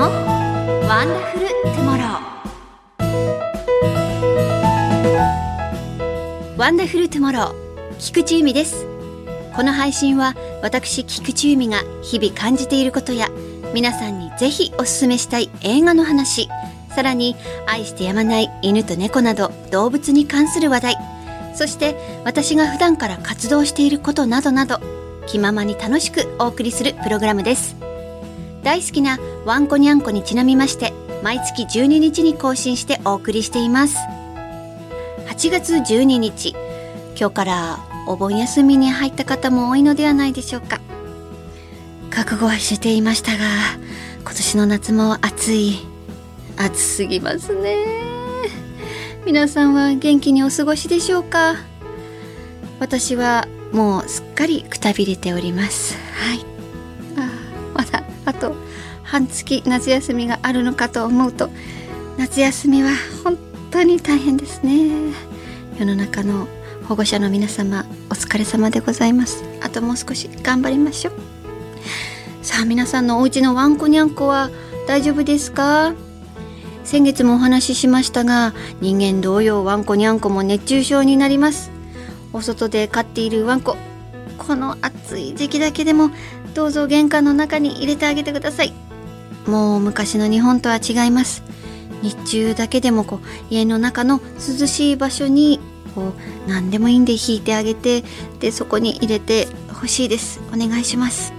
のワンダフルトゥモローワンダフルトゥモロー菊地由美です。この配信は私菊地由美が日々感じていることや皆さんにぜひおすすめしたい映画の話さらに愛してやまない犬と猫など動物に関する話題そして私が普段から活動していることなどなど気ままに楽しくお送りするプログラムです。大好きなワンコニャンコにちなみまして毎月12日に更新してお送りしています。8月12日今日からお盆休みに入った方も多いのではないでしょうか。覚悟はしていましたが今年の夏も暑い。暑すぎますね。皆さんは元気にお過ごしでしょうか？私はもうすっかりくたびれております。はい。あと半月夏休みがあるのかと思うと夏休みは本当に大変ですね。世の中の保護者の皆様お疲れ様でございます。あともう少し頑張りましょう。さあ皆さんのお家のワンコニャンコは大丈夫ですか？先月もお話ししましたが人間同様ワンコニャンコも熱中症になります。お外で飼っているワンコこの暑い時期だけでもどうぞ玄関の中に入れてあげてください。もう昔の日本とは違います。日中だけでもこう家の中の涼しい場所にこう何でもいいんで引いてあげてでそこに入れてほしいです。お願いします。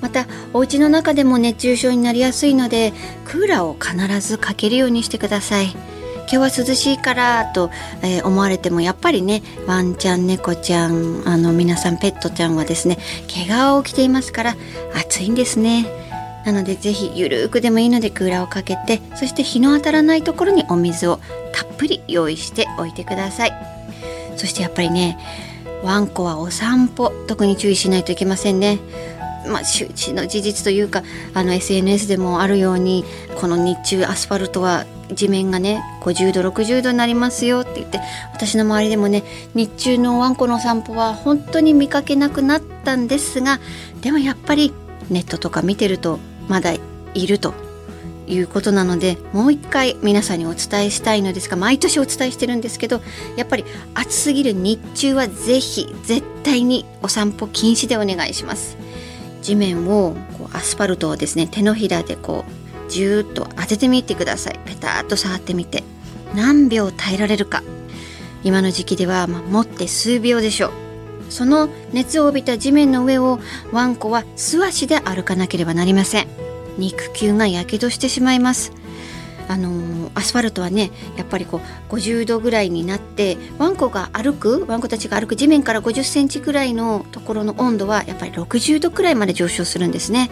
またお家の中でも熱中症になりやすいのでクーラーを必ずかけるようにしてください。今日は涼しいからと、え、思われてもやっぱりねワンちゃん猫ちゃんあの皆さんペットちゃんはですね怪我を起きていますから暑いんですね。なのでぜひゆるくでもいいのでクーラーをかけてそして日の当たらないところにお水をたっぷり用意しておいてください。そしてやっぱりねワンコはお散歩特に注意しないといけませんね。まあ、周知の事実というかあの SNS でもあるようにこの日中アスファルトは地面がね50度60度になりますよって言って私の周りでもね日中のワンコの散歩は本当に見かけなくなったんですがでもやっぱりネットとか見てるとまだいるということなのでもう一回皆さんにお伝えしたいのですが毎年お伝えしてるんですけどやっぱり暑すぎる日中はぜひ絶対にお散歩禁止でお願いします。地面をこうアスファルトをですね手のひらでこうじゅーっと当ててみてください。ペタッと触ってみて。何秒耐えられるか。今の時期では、まあ、持って数秒でしょう。その熱を帯びた地面の上をワンコは素足で歩かなければなりません。肉球がやけどしてしまいます。あの、アスファルトはねやっぱりこう50度ぐらいになってワンコが歩くワンコたちが歩く地面から50センチぐらいのところの温度はやっぱり60度くらいまで上昇するんですね。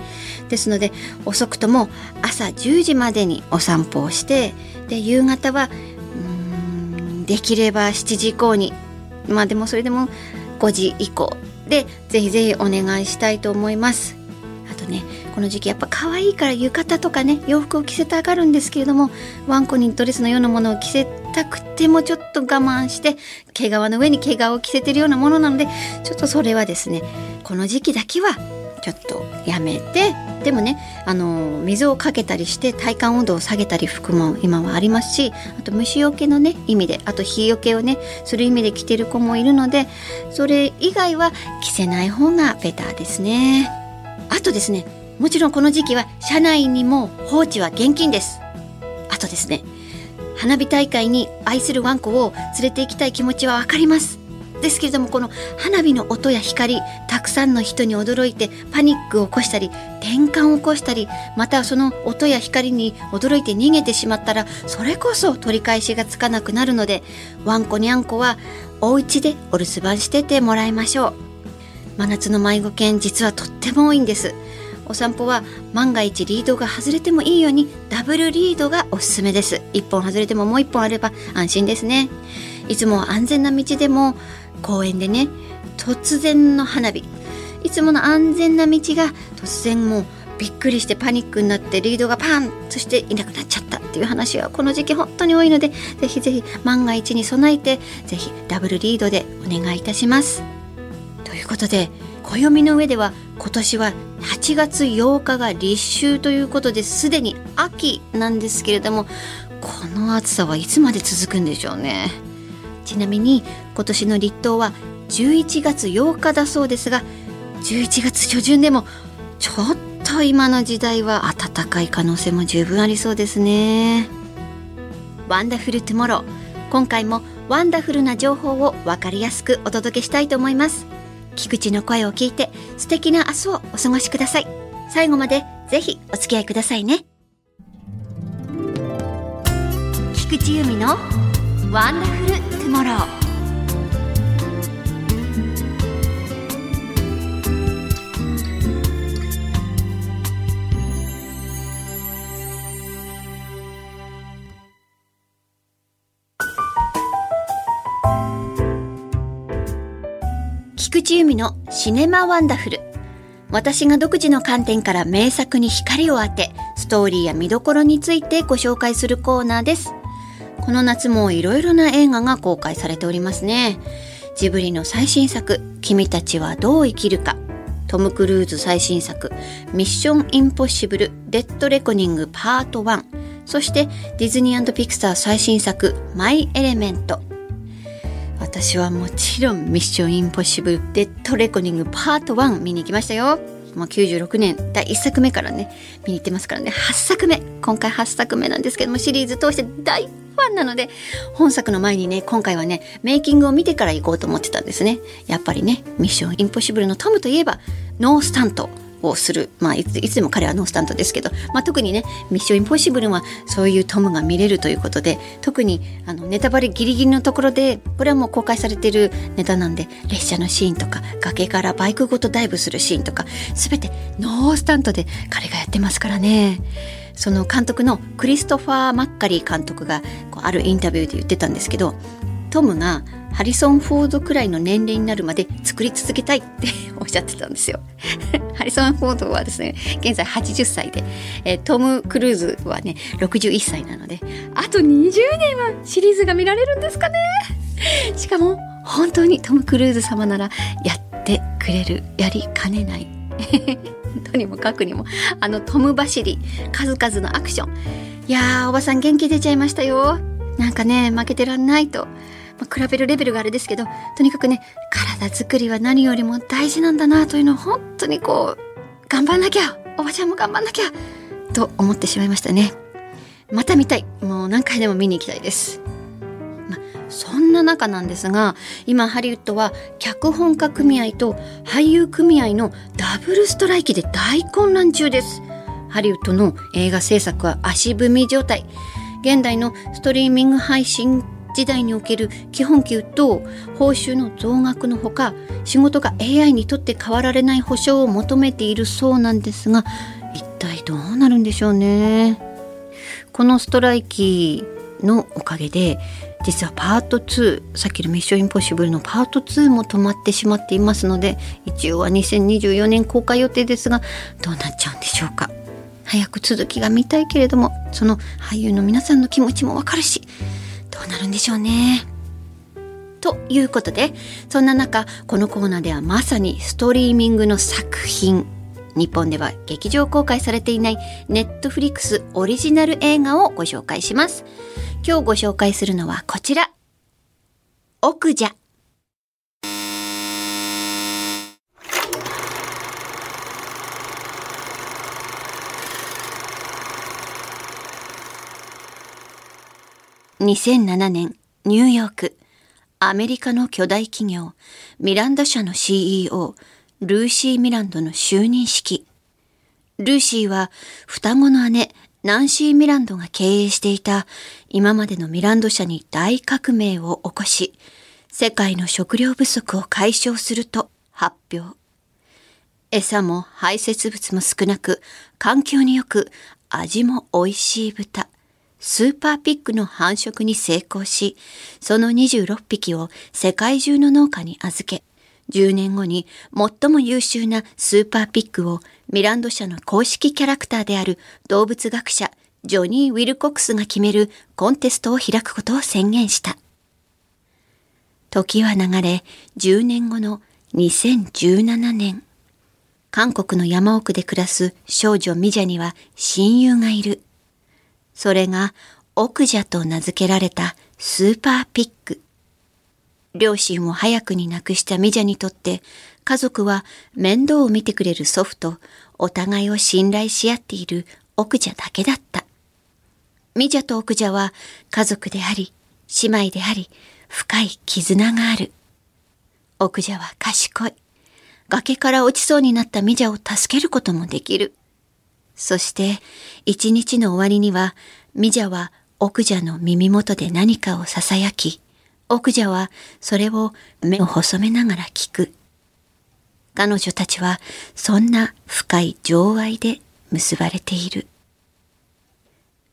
ですので遅くとも朝10時までにお散歩をしてで夕方はうんできれば7時以降にまあでもそれでも5時以降でぜひぜひお願いしたいと思います。ね。この時期やっぱ可愛いから浴衣とかね洋服を着せたがるんですけれどもワンコにドレスのようなものを着せたくてもちょっと我慢して毛皮の上に毛皮を着せてるようなものなのでちょっとそれはですねこの時期だけはちょっとやめてでもねあの水をかけたりして体感温度を下げたり服も今はありますしあと虫除けのね意味であと日よけをねする意味で着てる子もいるのでそれ以外は着せない方がベターですね。あとですねもちろんこの時期は車内にも放置は厳禁です。あとですね花火大会に愛するワンコを連れて行きたい気持ちはわかります。ですけれどもこの花火の音や光たくさんの人に驚いてパニックを起こしたり転換を起こしたりまたその音や光に驚いて逃げてしまったらそれこそ取り返しがつかなくなるのでワンコにゃんこはお家でお留守番しててもらいましょう。真夏の迷子犬実はとっても多いんです。お散歩は万が一リードが外れてもいいようにダブルリードがおすすめです。1本外れてももう1本あれば安心ですね。いつも安全な道でも公園でね突然の花火。いつもの安全な道が突然もうびっくりしてパニックになってリードがパンそしていなくなっちゃった。っていう話はこの時期本当に多いのでぜひぜひ万が一に備えてぜひダブルリードでお願いいたします。いうことで暦の上では今年は8月8日が立秋ということですでに秋なんですけれどもこの暑さはいつまで続くんでしょうね。ちなみに今年の立冬は11月8日だそうですが11月初旬でもちょっと今の時代は暖かい可能性も十分ありそうですね。ワンダフルトゥモロー。今回もワンダフルな情報を分かりやすくお届けしたいと思います。菊地の声を聞いて素敵な明日をお過ごしください。最後までぜひお付き合いくださいね。菊池由美のワンダフルトゥモロー由美のシネマワンダフル。私が独自の観点から名作に光を当てストーリーや見どころについてご紹介するコーナーです。この夏もいろいろな映画が公開されておりますね。ジブリの最新作君たちはどう生きるか。トム・クルーズ最新作ミッション・インポッシブル・デッド・レコニングパート1そしてディズニーピクサー最新作マイ・エレメント。私はもちろんミッションインポッシブルデッドレコニングパート1見に行きましたよ。まあ、96年第1作目からね見に行ってますからね。8作目。今回8作目なんですけどもシリーズ通して大ファンなので本作の前にね今回はねメイキングを見てから行こうと思ってたんですね。やっぱりねミッションインポッシブルのトムといえばノースタント。をする、まあ、いついつでも彼はノースタントですけど、まあ、特にね「ミッションインポッシブル」はそういうトムが見れるということで。特にあのネタバレギリギリのところでこれはもう公開されてるネタなんで列車のシーンとか崖からバイクごとダイブするシーンとか全てノースタントで彼がやってますからね。その監督のクリストファー・マッカリー監督がこうあるインタビューで言ってたんですけどトムがハリソン・フォードくらいの年齢になるまで作り続けたいって おっしゃってたんですよ。ハリソン・フォードはですね、現在80歳で、えー、トム・クルーズはね、61歳なので、あと20年はシリーズが見られるんですかねしかも、本当にトム・クルーズ様ならやってくれる、やりかねない。とにもかくにも、あのトム走り、数々のアクション。いやー、おばさん元気出ちゃいましたよ。なんかね、負けてらんないと。まあ、比べるレベルがあれですけどとにかくね体作りは何よりも大事なんだなというのを本当にこう頑張んなきゃおばちゃんも頑張んなきゃと思ってしまいましたね。また見たい。もう何回でも見に行きたいです、ま、そんな中なんですが今ハリウッドは脚本家組合と俳優組合のダブルストライキで大混乱中です。ハリウッドの映画制作は足踏み状態。現代のストリーミング配信時代における基本給と報酬の増額のほか仕事が AI にとって変わられない保証を求めているそうなんですが一体どうなるんでしょうね？このストライキのおかげで実はパート2さっきのミッションインポッシブルのパート2も止まってしまっていますので一応は2024年公開予定ですがどうなっちゃうんでしょうか？早く続きが見たいけれどもその俳優の皆さんの気持ちもわかるしうなるんでしょうね。ということでそんな中このコーナーではまさにストリーミングの作品日本では劇場公開されていないネットフリックスオリジナル映画をご紹介します。今日ご紹介するのはこちら。奥じゃ。2007年ニューヨーク。アメリカの巨大企業ミランダ社の CEO ルーシー・ミランドの就任式。ルーシーは双子の姉ナンシー・ミランドが経営していた今までのミランド社に大革命を起こし世界の食料不足を解消すると発表。餌も排泄物も少なく環境によく味も美味しい豚。スーパーピッグの繁殖に成功し、その26匹を世界中の農家に預け、10年後に最も優秀なスーパーピッグをミランド社の公式キャラクターである動物学者ジョニー・ウィルコックスが決めるコンテストを開くことを宣言した。時は流れ10年後の2017年。韓国の山奥で暮らす少女ミジャには親友がいる。それが、オクジャと名付けられたスーパーピック。両親を早くに亡くしたミジャにとって、家族は面倒を見てくれる祖父とお互いを信頼し合っている奥者だけだった。ミジャと奥者は家族であり、姉妹であり、深い絆がある。奥者は賢い。崖から落ちそうになったミジャを助けることもできる。そして、一日の終わりには、ミジャは奥者の耳元で何かを囁き、奥者はそれを目を細めながら聞く。彼女たちはそんな深い情愛で結ばれている。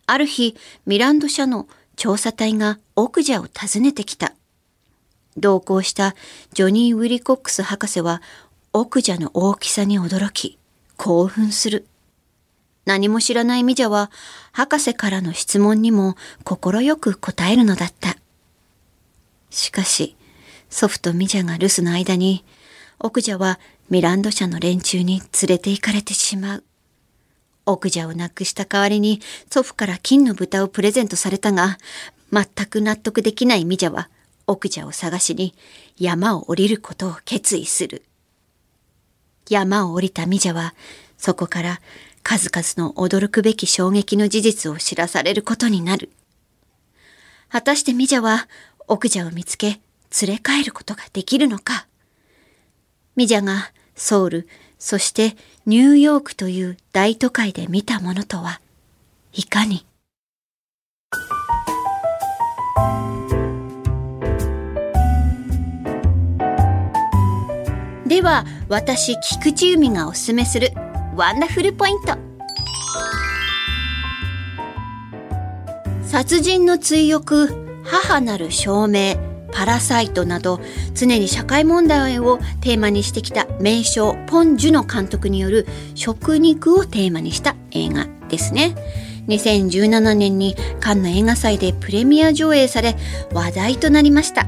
ある日、ミランド社の調査隊が奥者を訪ねてきた。同行したジョニー・ウィリコックス博士は奥者の大きさに驚き、興奮する。何も知らないミジャは博士からの質問にも快く答えるのだった。しかし、祖父とミジャが留守の間に、奥者はミランド社の連中に連れて行かれてしまう。奥者を亡くした代わりに祖父から金の豚をプレゼントされたが、全く納得できないミジャは奥者を探しに山を降りることを決意する。山を降りたミジャはそこから数々の驚くべき衝撃の事実を知らされることになる。果たしてミジャは奥者を見つけ連れ帰ることができるのかミジャがソウル、そしてニューヨークという大都会で見たものとはいかに？では私菊池由美がおすすめするワンダフルポイント殺人の追憶母なる証明パラサイトなど常に社会問題をテーマにしてきた名将ポン・ジュの監督による食肉をテーマにした映画ですね。2017年にカンヌ映画祭でプレミア上映され話題となりました。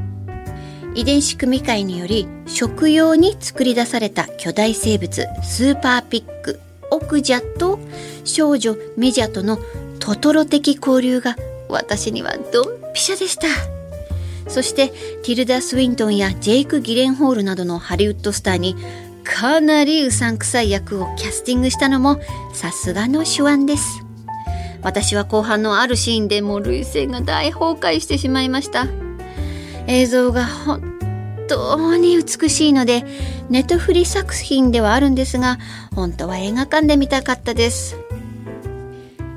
遺伝子組み換えにより食用に作り出された巨大生物スーパーピックオクジャと少女ミジャとのトトロ的交流が私にはドンピシャでした。そしてティルダ・スウィントンやジェイク・ギレンホールなどのハリウッドスターにかなりうさんくさい役をキャスティングしたのもさすがの手腕です。私は後半のあるシーンでもう涙腺が大崩壊してしまいました。映像が本当に美しいのでネットフリ作品ではあるんですが本当は映画館で見たかったです。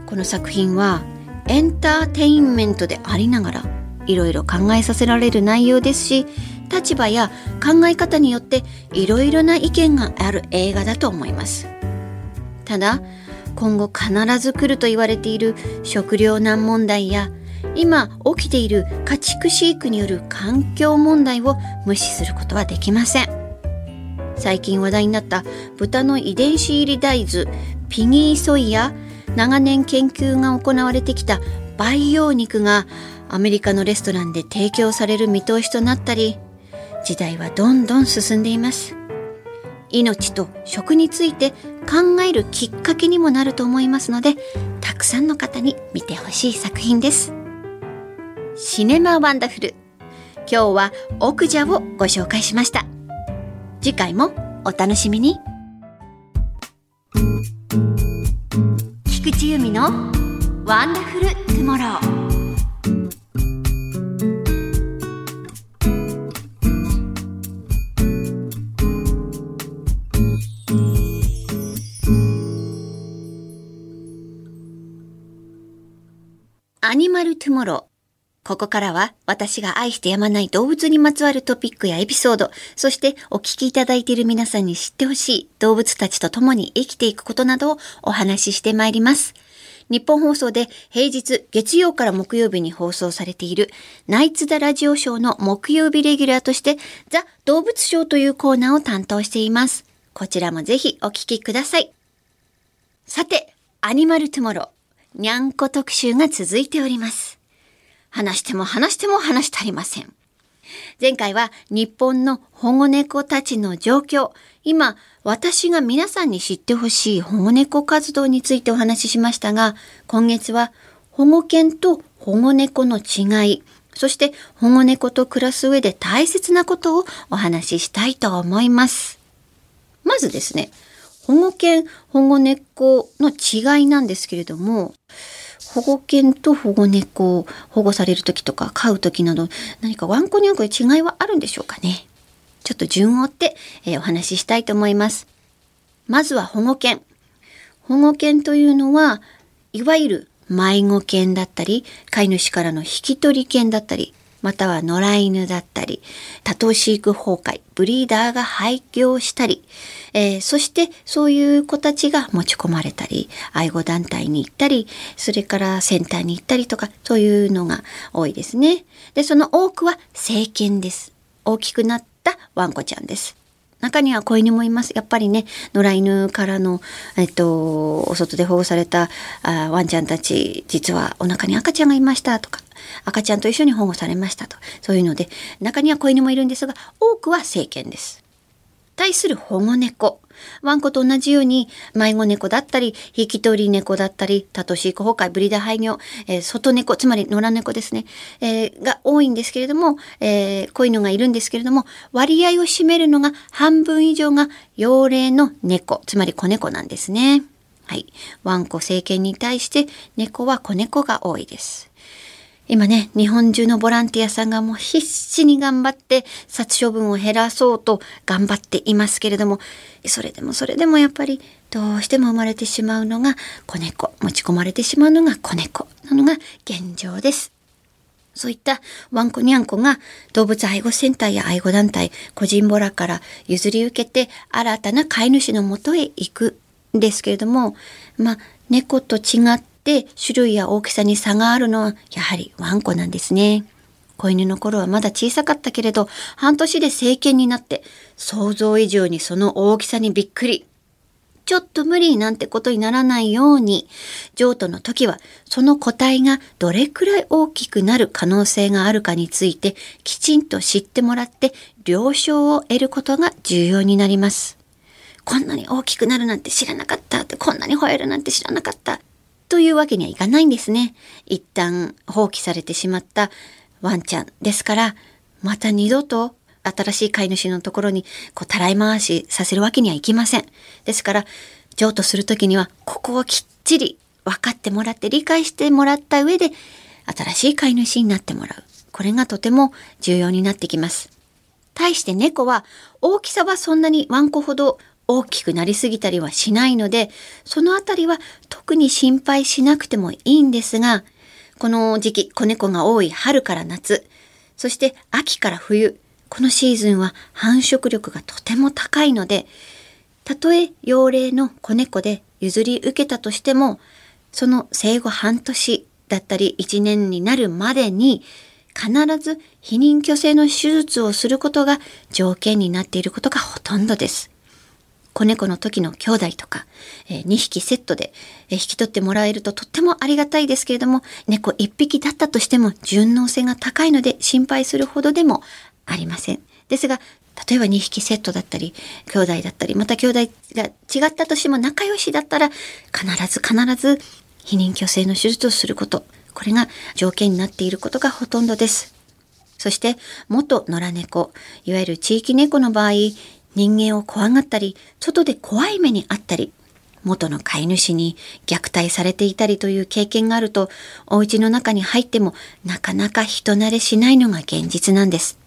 この作品はエンターテインメントでありながらいろいろ考えさせられる内容ですし立場や考え方によっていろいろな意見がある映画だと思います。ただ今後必ず来ると言われている食糧難問題や今起きている家畜飼育による環境問題を無視することはできません。最近話題になった豚の遺伝子入り大豆ピギーソイや長年研究が行われてきた培養肉がアメリカのレストランで提供される見通しとなったり時代はどんどん進んでいます。命と食について考えるきっかけにもなると思いますのでたくさんの方に見てほしい作品です。シネマワンダフル。今日は奥者をご紹介しました。次回もお楽しみに。菊地由美のワンダフルトゥモロー。アニマルトゥモロー。ここからは私が愛してやまない動物にまつわるトピックやエピソード、そしてお聞きいただいている皆さんに知ってほしい動物たちと共に生きていくことなどをお話ししてまいります。日本放送で平日月曜から木曜日に放送されているナイツ・ザ・ラジオショーの木曜日レギュラーとしてザ・動物ショーというコーナーを担当しています。こちらもぜひお聞きください。さて、アニマルトゥモロー、にゃんこ特集が続いております。話しても話しても話し足りません。前回は日本の保護猫たちの状況、今私が皆さんに知ってほしい保護猫活動についてお話ししましたが、今月は保護犬と保護猫の違い、そして保護猫と暮らす上で大切なことをお話ししたいと思います。まずですね、保護犬、保護猫の違いなんですけれども、保護犬と保護猫を保護される時とか飼う時など何かワンコニャンコに違いはあるんでしょうかね。ちょっと順を追って、えー、お話ししたいと思います。まずは保護犬。保護犬というのは、いわゆる迷子犬だったり、飼い主からの引き取り犬だったり、または野良犬だったり、多頭飼育崩壊、ブリーダーが廃業したり、えー、そしてそういう子たちが持ち込まれたり、愛護団体に行ったり、それからセンターに行ったりとか、そういうのが多いですね。で、その多くは成犬です。大きくなったワンコちゃんです。中には子犬もいます。やっぱりね、野良犬からの、えっと、お外で保護されたあワンちゃんたち、実はお腹に赤ちゃんがいましたとか、赤ちゃんと一緒に保護されましたと。そういうので、中には子犬もいるんですが、多くは成犬です。対する保護猫。ワンコと同じように迷子猫だったり、引き取り猫だったり、多頭飼育崩壊、ブリーダー廃業、えー、外猫、つまり野良猫ですね、えー、が多いんですけれども、えー、こういうのがいるんですけれども、割合を占めるのが半分以上が幼齢の猫、つまり子猫なんですね。はい。ワンコ成犬に対して猫は子猫が多いです。今ね、日本中のボランティアさんがもう必死に頑張って殺処分を減らそうと頑張っていますけれども、それでもそれでもやっぱりどうしても生まれてしまうのが子猫、持ち込まれてしまうのが子猫なのが現状です。そういったワンコニャンコが動物愛護センターや愛護団体、個人ボラから譲り受けて新たな飼い主のもとへ行くんですけれども、まあ、猫と違ってで種類や大きさに差があるのはやはりワンコなんですね。子犬の頃はまだ小さかったけれど、半年で成犬になって、想像以上にその大きさにびっくり。ちょっと無理なんてことにならないように、譲渡の時はその個体がどれくらい大きくなる可能性があるかについてきちんと知ってもらって了承を得ることが重要になります。こんなに大きくなるなんて知らなかったって、こんなに吠えるなんて知らなかった。というわけにはいかないんですね。一旦放棄されてしまったワンちゃんですから、また二度と新しい飼い主のところにこうたらい回しさせるわけにはいきません。ですから、譲渡する時にはここをきっちり分かってもらって理解してもらった上で新しい飼い主になってもらう。これがとても重要になってきます。対して猫は大きさはそんなにワンコほど大きくなりすぎたりはしないので、そのあたりは特に心配しなくてもいいんですが、この時期、子猫が多い春から夏、そして秋から冬、このシーズンは繁殖力がとても高いので、たとえ幼齢の子猫で譲り受けたとしても、その生後半年だったり1年になるまでに、必ず避妊去勢の手術をすることが条件になっていることがほとんどです。子猫の時の兄弟とか、えー、2匹セットで、えー、引き取ってもらえるととってもありがたいですけれども、猫1匹だったとしても順応性が高いので心配するほどでもありません。ですが、例えば2匹セットだったり、兄弟だったり、また兄弟が違ったとしても仲良しだったら、必ず必ず避妊去勢の手術をすること。これが条件になっていることがほとんどです。そして、元野良猫、いわゆる地域猫の場合、人間を怖がったり、外で怖い目にあったり、元の飼い主に虐待されていたりという経験があると、お家の中に入ってもなかなか人慣れしないのが現実なんです。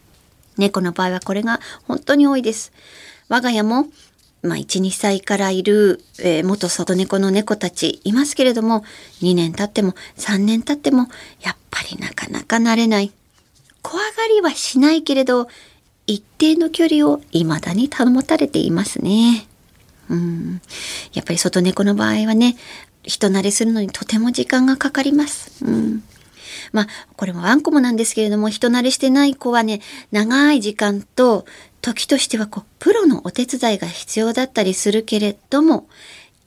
猫の場合はこれが本当に多いです。我が家も、まあ、1、2歳からいる、えー、元外猫の猫たちいますけれども、2年経っても3年経っても、やっぱりなかなか慣れない。怖がりはしないけれど、一定の距離を未だに保たれていますね。うん。やっぱり外猫の場合はね、人慣れするのにとても時間がかかります。うん。まあ、これもワンコもなんですけれども、人慣れしてない子はね、長い時間と、時としてはこう、プロのお手伝いが必要だったりするけれども、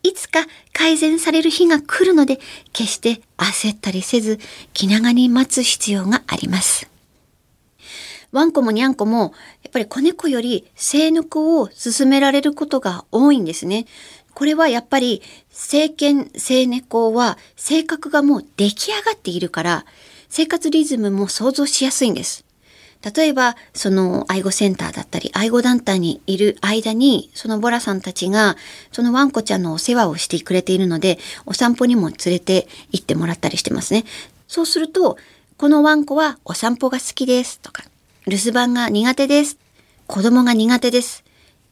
いつか改善される日が来るので、決して焦ったりせず、気長に待つ必要があります。ワンコもニャンコも、やっぱり子猫より生ぬくを進められることが多いんですね。これはやっぱり、成犬、生猫は性格がもう出来上がっているから、生活リズムも想像しやすいんです。例えば、その愛護センターだったり、愛護団体にいる間に、そのボラさんたちが、そのワンコちゃんのお世話をしてくれているので、お散歩にも連れて行ってもらったりしてますね。そうすると、このワンコはお散歩が好きですとか、留守番が苦手です。子供が苦手です。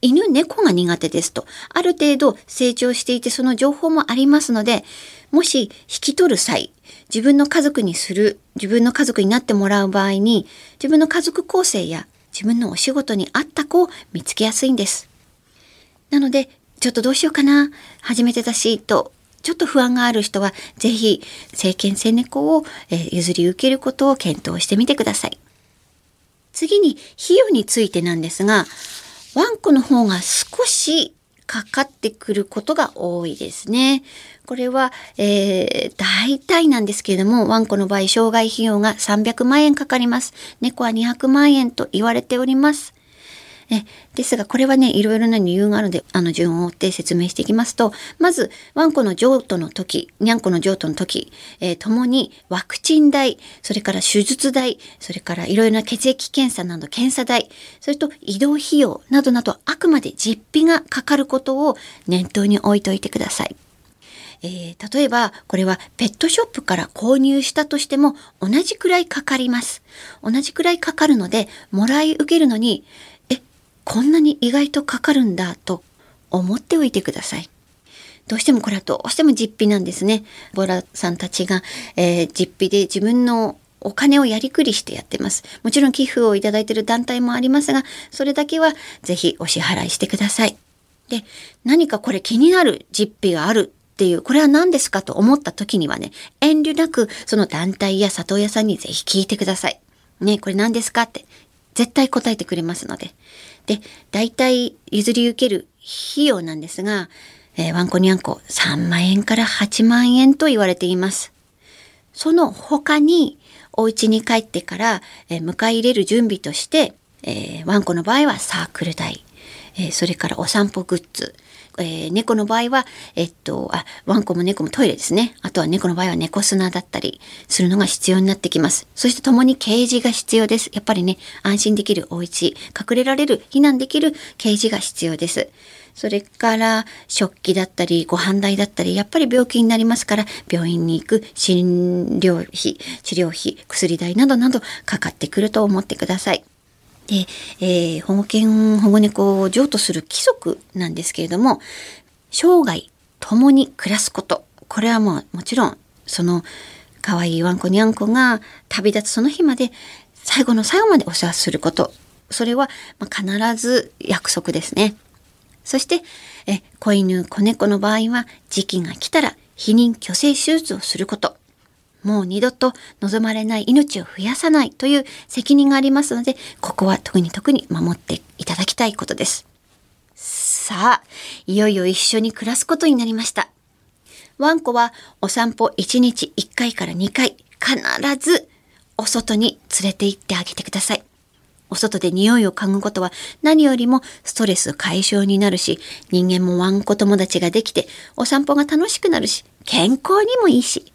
犬、猫が苦手ですと、ある程度成長していてその情報もありますので、もし引き取る際、自分の家族にする、自分の家族になってもらう場合に、自分の家族構成や自分のお仕事に合った子を見つけやすいんです。なので、ちょっとどうしようかな、初めてだし、と、ちょっと不安がある人は、ぜひ、政権性猫を、譲り受けることを検討してみてください。次に費用についてなんですが、ワンコの方が少しかかってくることが多いですね。これは、えー、大体なんですけれども、ワンコの場合、障害費用が300万円かかります。猫は200万円と言われております。えですがこれはねいろいろな理由があるのであの順を追って説明していきますとまずワンコの譲渡の時にゃんこの譲渡の時、えー、共にワクチン代それから手術代それからいろいろな血液検査など検査代それと移動費用などなどあくまで実費がかかることを念頭に置いといてください。えー、例えばこれはペットショップから購入したとしても同じくらいかかります。同じくらいかかるのでもらい受けるのにこんなに意外とかかるんだと思っておいてください。どうしてもこれはどうしても実費なんですね。ボラさんたちが、えー、実費で自分のお金をやりくりしてやってます。もちろん寄付をいただいている団体もありますが、それだけはぜひお支払いしてください。で、何かこれ気になる実費があるっていう、これは何ですかと思った時にはね、遠慮なくその団体や里親さんにぜひ聞いてください。ね、これ何ですかって絶対答えてくれますので。で、大体譲り受ける費用なんですが、えー、ワンコニャンコ3万円から8万円と言われています。その他に、お家に帰ってから、えー、迎え入れる準備として、えー、ワンコの場合はサークル代、えー、それからお散歩グッズ、えー、猫の場合は、えっと、あ、ワンコも猫もトイレですね。あとは猫の場合は猫砂だったりするのが必要になってきます。そして共にケージが必要です。やっぱりね、安心できるお家、隠れられる、避難できるケージが必要です。それから食器だったりご飯代だったりやっぱり病気になりますから病院に行く診療費治療費薬代などなどかかってくると思ってください。で、えー、保護犬保護猫を譲渡する規則なんですけれども生涯共に暮らすこと。これはもうもちろんその可愛いワンコにゃんこが旅立つその日まで最後の最後までお世話すること。それは必ず約束ですね。そしてえ子犬子猫の場合は時期が来たら避妊去勢手術をすること。もう二度と望まれない命を増やさないという責任がありますので、ここは特に特に守っていただきたいことです。さあ、いよいよ一緒に暮らすことになりました。ワンコはお散歩1日1回から2回、必ずお外に連れて行ってあげてください。お外で匂いを嗅ぐことは何よりもストレス解消になるし、人間もワンコ友達ができて、お散歩が楽しくなるし、健康にもいいし、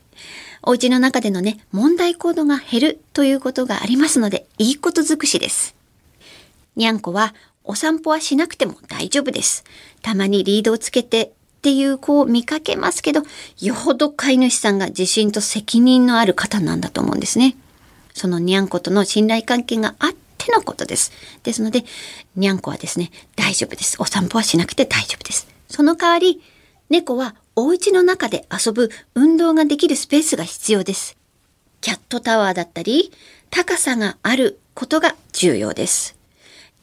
お家の中でのね、問題行動が減るということがありますので、いいこと尽くしです。にゃんこは、お散歩はしなくても大丈夫です。たまにリードをつけてっていう子を見かけますけど、よほど飼い主さんが自信と責任のある方なんだと思うんですね。そのにゃんことの信頼関係があってのことです。ですので、にゃんこはですね、大丈夫です。お散歩はしなくて大丈夫です。その代わり、猫はお家の中で遊ぶ運動ができるスペースが必要です。キャットタワーだったり、高さがあることが重要です。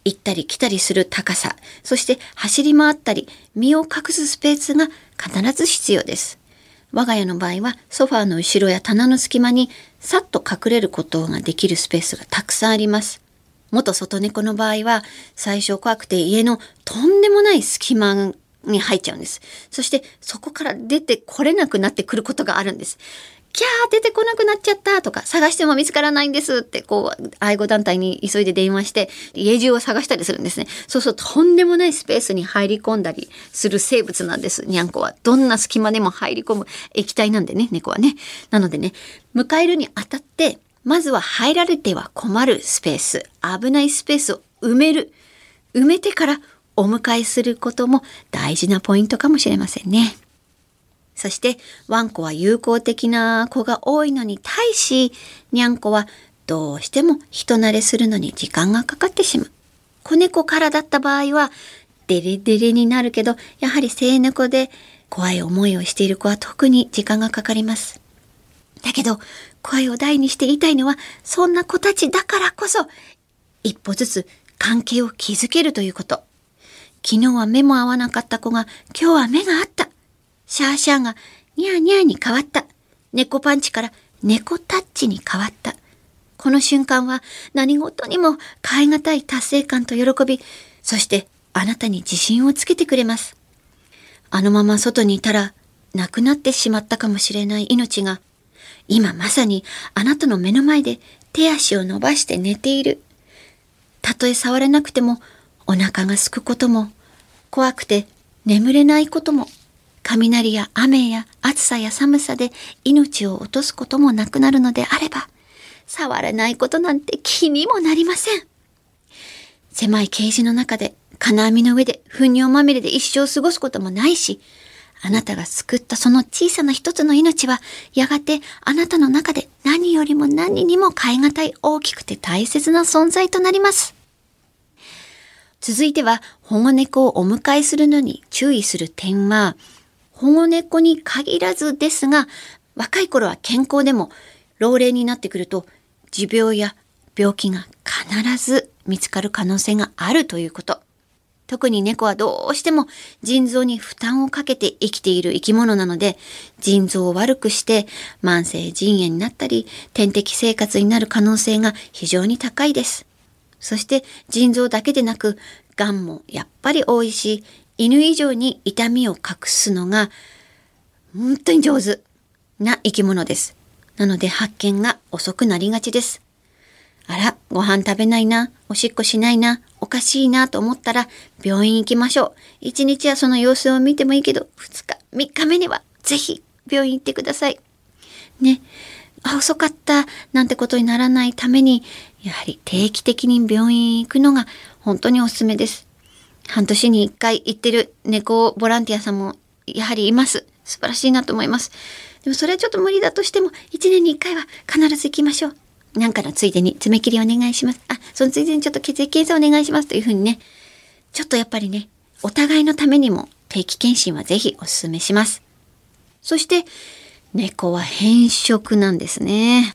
行ったり来たりする高さ、そして走り回ったり、身を隠すスペースが必ず必要です。我が家の場合はソファーの後ろや棚の隙間にさっと隠れることができるスペースがたくさんあります。元外猫の場合は最初怖くて家のとんでもない隙間に入っちゃうんです。そしてそこから出てこれなくなってくることがあるんです。キャー出てこなくなっちゃったとか、探しても見つからないんですって、こう、愛護団体に急いで電話して、家中を探したりするんですね。そうすると、とんでもないスペースに入り込んだりする生物なんです、にゃんこは。どんな隙間でも入り込む液体なんでね、猫はね。なのでね、迎えるにあたって、まずは入られては困るスペース、危ないスペースを埋める。埋めてからお迎えすることも大事なポイントかもしれませんね。そしてワンコは友好的な子が多いのに対し、にゃんこはどうしても人慣れするのに時間がかかってしまう。子猫からだった場合は、デレデレになるけど、やはり生猫で怖い思いをしている子は特に時間がかかります。だけど、声を大にして言いたいのは、そんな子たちだからこそ、一歩ずつ関係を築けるということ。昨日は目も合わなかった子が、今日は目があった。シャーシャーがニャーニャーに変わった。猫パンチから猫タッチに変わった。この瞬間は何事にも変え難い達成感と喜び、そしてあなたに自信をつけてくれます。あのまま外にいたら亡くなってしまったかもしれない命が、今まさにあなたの目の前で手足を伸ばして寝ている。たとえ触れなくてもお腹が空くことも、怖くて眠れないことも雷や雨や暑さや寒さで命を落とすこともなくなるのであれば、触れないことなんて気にもなりません。狭いケージの中で金網の上で糞尿まみれで一生過ごすこともないし、あなたが救ったその小さな一つの命は、やがてあなたの中で何よりも何にも変え難い大きくて大切な存在となります。続いては、保護猫をお迎えするのに注意する点は、保護猫に限らずですが、若い頃は健康でも、老齢になってくると、持病や病気が必ず見つかる可能性があるということ。特に猫はどうしても腎臓に負担をかけて生きている生き物なので、腎臓を悪くして慢性腎炎になったり、点滴生活になる可能性が非常に高いです。そして腎臓だけでなく、癌もやっぱり多いし、犬以上に痛みを隠すのが本当に上手な生き物です。なので発見が遅くなりがちです。あら、ご飯食べないな、おしっこしないな、おかしいなと思ったら病院行きましょう。一日はその様子を見てもいいけど、二日、三日目にはぜひ病院行ってください。ね。あ、遅かったなんてことにならないために、やはり定期的に病院行くのが本当におすすめです。半年に一回行ってる猫ボランティアさんもやはりいます。素晴らしいなと思います。でもそれはちょっと無理だとしても、一年に一回は必ず行きましょう。なんかのついでに爪切りお願いします。あ、そのついでにちょっと血液検査お願いしますというふうにね、ちょっとやっぱりね、お互いのためにも定期検診はぜひお勧めします。そして、猫は変色なんですね。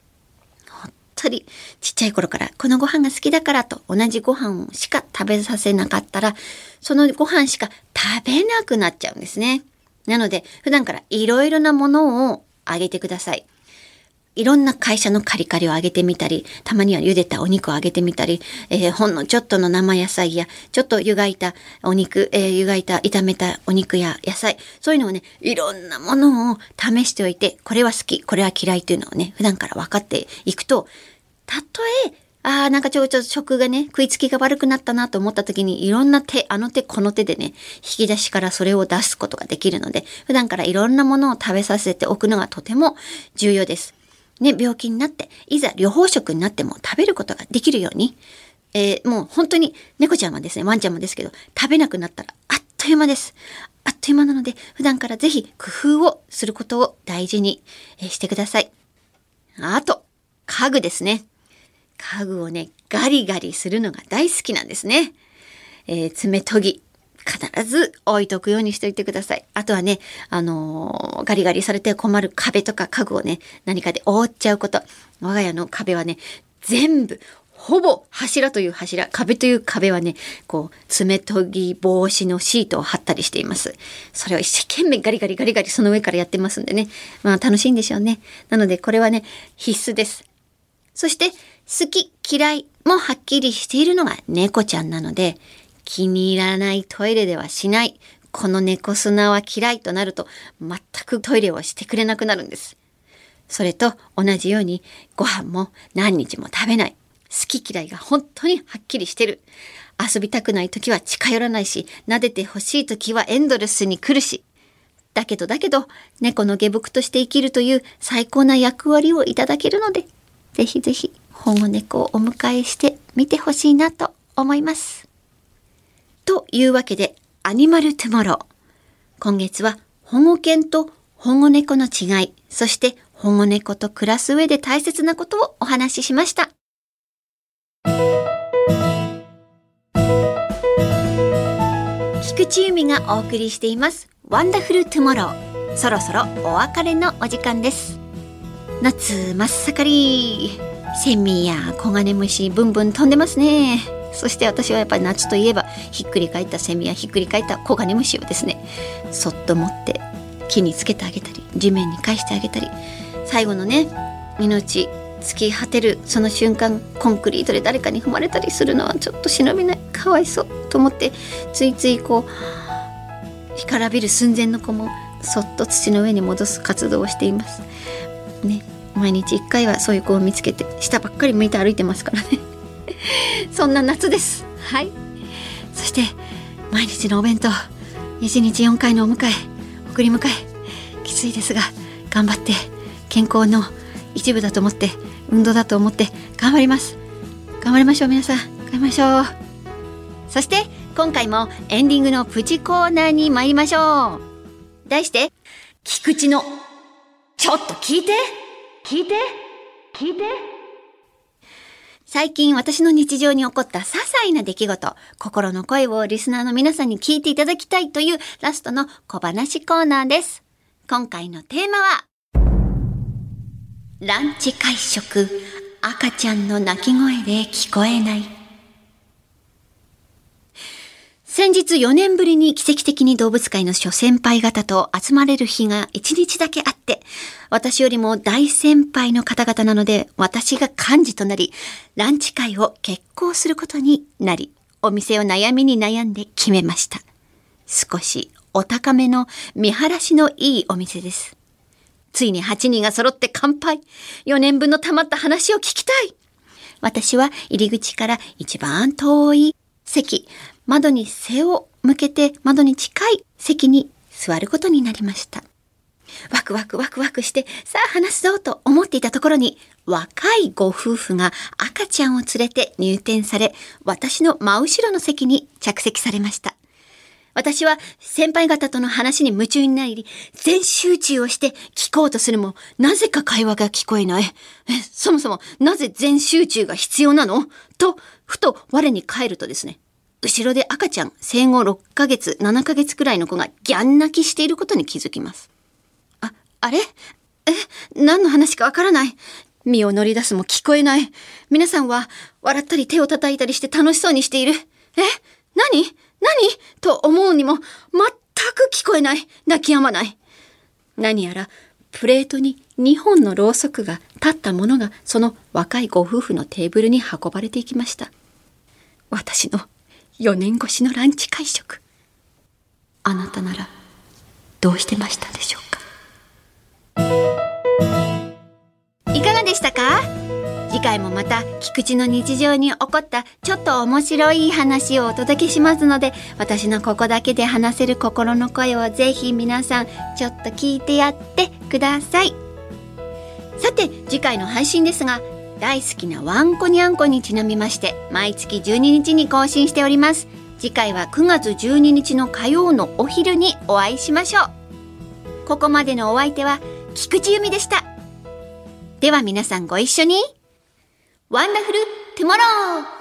当にちっちゃい頃からこのご飯が好きだからと同じご飯しか食べさせなかったらそのご飯しか食べなくなっちゃうんですね。なので普段からいろいろなものをあげてください。いろんな会社のカリカリをあげてみたり、たまには茹でたお肉をあげてみたり、えー、ほんのちょっとの生野菜や、ちょっと湯がいたお肉、えー、湯がいた炒めたお肉や野菜、そういうのをね、いろんなものを試しておいて、これは好き、これは嫌いというのをね、普段から分かっていくと、たとえ、ああ、なんかちょちょ食がね、食いつきが悪くなったなと思った時に、いろんな手、あの手この手でね、引き出しからそれを出すことができるので、普段からいろんなものを食べさせておくのがとても重要です。ね、病気になって、いざ療法食になっても食べることができるように、えー、もう本当に猫ちゃんはですね、ワンちゃんもですけど、食べなくなったらあっという間です。あっという間なので、普段からぜひ工夫をすることを大事にしてください。あと、家具ですね。家具をね、ガリガリするのが大好きなんですね。えー、爪研ぎ。必ず置いとくようにしておいてください。あとはね、あのー、ガリガリされて困る壁とか家具をね、何かで覆っちゃうこと。我が家の壁はね、全部、ほぼ柱という柱、壁という壁はね、こう、爪研ぎ防止のシートを貼ったりしています。それを一生懸命ガリガリガリガリその上からやってますんでね。まあ楽しいんでしょうね。なのでこれはね、必須です。そして、好き、嫌いもはっきりしているのが猫ちゃんなので、気に入らないトイレではしない。この猫砂は嫌いとなると、全くトイレをしてくれなくなるんです。それと同じようにご飯も何日も食べない。好き嫌いが本当にはっきりしてる。遊びたくない時は近寄らないし、撫でてほしい時はエンドレスに来るし。だけどだけど、猫の下僕として生きるという最高な役割をいただけるので、ぜひぜひ保護猫をお迎えしてみてほしいなと思います。というわけで、アニマルトゥモロー。今月は保護犬と保護猫の違い、そして保護猫と暮らす上で大切なことをお話ししました。菊地由美がお送りしています。ワンダフルトゥモロー。そろそろお別れのお時間です。夏真っ盛り。セミやコガネムシブンブン飛んでますね。そして私はやっぱり夏といえばひっくり返ったセミやひっくり返ったコガネムシをですねそっと持って木につけてあげたり地面に返してあげたり最後のね命尽き果てるその瞬間コンクリートで誰かに踏まれたりするのはちょっと忍びないかわいそうと思ってついついこう干からびる寸前の子もそっと土の上に戻す活動をしています。ね毎日1回はそういう子を見つけて下ばっかり向いて歩いてますからね。そんな夏です。はい。そして毎日のお弁当1日4回のお迎え送り迎え。きついですが頑張って健康の一部だと思って運動だと思って頑張ります。頑張りましょう皆さん。頑張りましょう。そして今回もエンディングのプチコーナーに参りましょう。題して菊池のちょっと聞いて。聞いて聞いて最近私の日常に起こった些細な出来事、心の声をリスナーの皆さんに聞いていただきたいというラストの小話コーナーです。今回のテーマは、ランチ会食、赤ちゃんの泣き声で聞こえない。先日4年ぶりに奇跡的に動物界の諸先輩方と集まれる日が1日だけあって、私よりも大先輩の方々なので、私が幹事となり、ランチ会を決行することになり、お店を悩みに悩んで決めました。少しお高めの見晴らしのいいお店です。ついに8人が揃って乾杯。4年分の溜まった話を聞きたい。私は入り口から一番遠い席、窓に背を向けて窓に近い席に座ることになりました。ワクワクワクワクして、さあ話すぞと思っていたところに、若いご夫婦が赤ちゃんを連れて入店され、私の真後ろの席に着席されました。私は先輩方との話に夢中になり、全集中をして聞こうとするも、なぜか会話が聞こえない。え、そもそもなぜ全集中が必要なの？と、ふと我に返るとですね、後ろで赤ちゃん、生後6ヶ月、7ヶ月くらいの子がギャン泣きしていることに気づきます。あ、あれ？え、何の話かわからない。身を乗り出すも聞こえない。皆さんは笑ったり手を叩いたりして楽しそうにしている。え？何？何？と思うにも全く聞こえない。泣き止まない。何やらプレートに2本のろうそくが立ったものがその若いご夫婦のテーブルに運ばれていきました。私の4年越しのランチ会食。あなたならどうしてましたでしょうか？いかがでしたか？次回もまた菊池の日常に起こったちょっと面白い話をお届けしますので私のここだけで話せる心の声をぜひ皆さんちょっと聞いてやってください。さて次回の配信ですが大好きなワンコニャンコにちなみまして毎月12日に更新しております。次回は9月12日の火曜のお昼にお会いしましょう。ここまでのお相手は菊池由美でした。では皆さんご一緒に。ワンダフルトゥモロー